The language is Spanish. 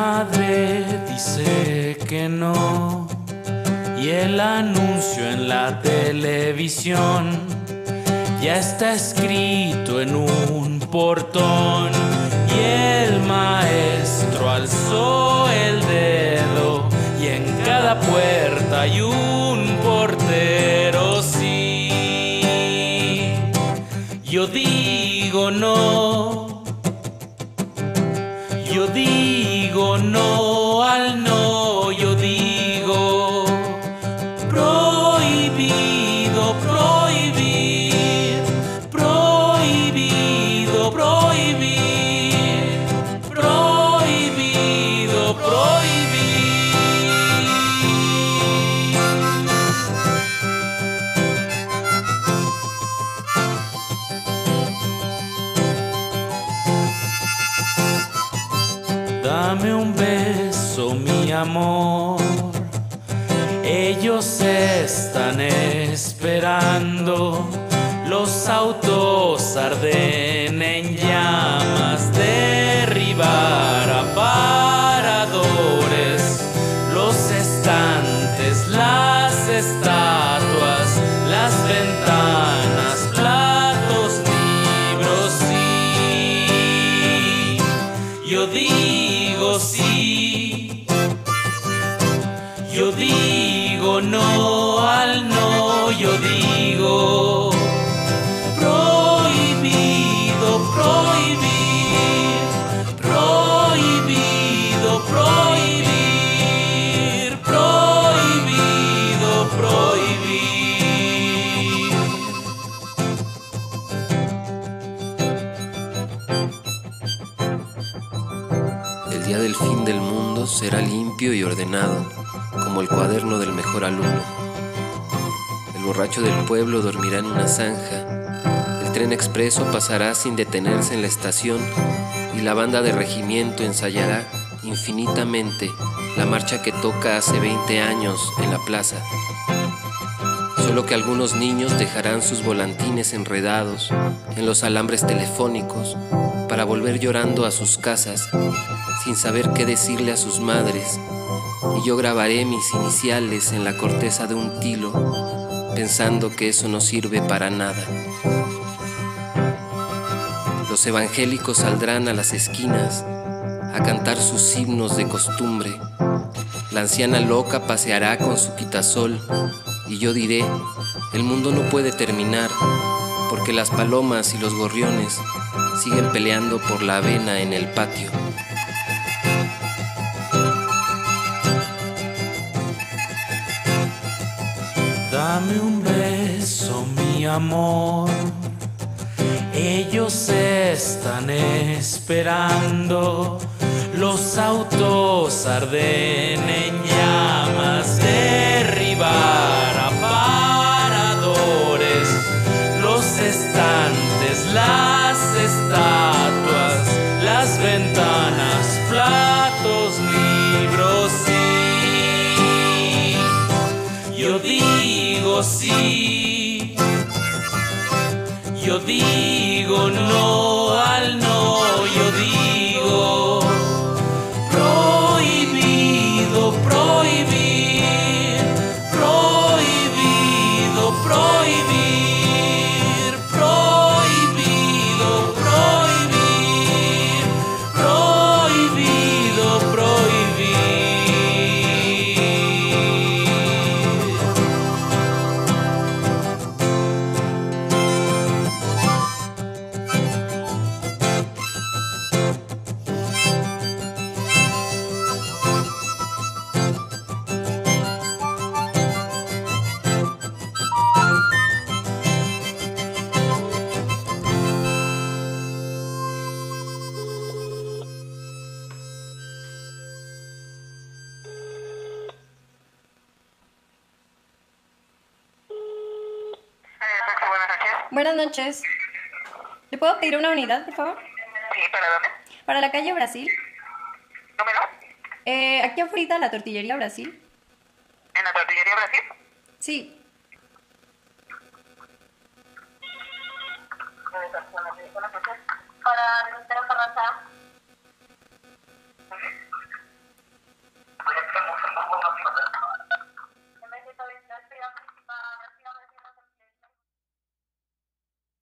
madre dice que no. Y el anuncio en la televisión ya está escrito en un portón. Y el maestro alzó el dedo y en cada puerta hay un portero, sí. Yo digo no. Yo digo no Dame un beso, mi amor. Ellos están esperando. Los autos arden en llamas. Derribar digo no al no, yo digo prohibido, prohibir, prohibido, prohibir, prohibido, prohibir. El día del fin del mundo será limpio y ordenado, como el cuaderno del mejor alumno. El borracho del pueblo dormirá en una zanja, el tren expreso pasará sin detenerse en la estación y la banda de regimiento ensayará infinitamente la marcha que toca hace 20 años en la plaza. Solo que algunos niños dejarán sus volantines enredados en los alambres telefónicos para volver llorando a sus casas sin saber qué decirle a sus madres. Y yo grabaré mis iniciales en la corteza de un tilo, pensando que eso no sirve para nada. Los evangélicos saldrán a las esquinas a cantar sus himnos de costumbre. La anciana loca paseará con su quitasol y yo diré, el mundo no puede terminar porque las palomas y los gorriones siguen peleando por la avena en el patio. Dame un beso, mi amor. Ellos están esperando. Los autos arden sí. Yo digo no Buenas noches. ¿Le puedo pedir una unidad, por favor? Sí, ¿para dónde? Para la calle Brasil. ¿Número? Eh, aquí afuera, la tortillería Brasil. ¿En la tortillería Brasil? Sí. Para Carranza.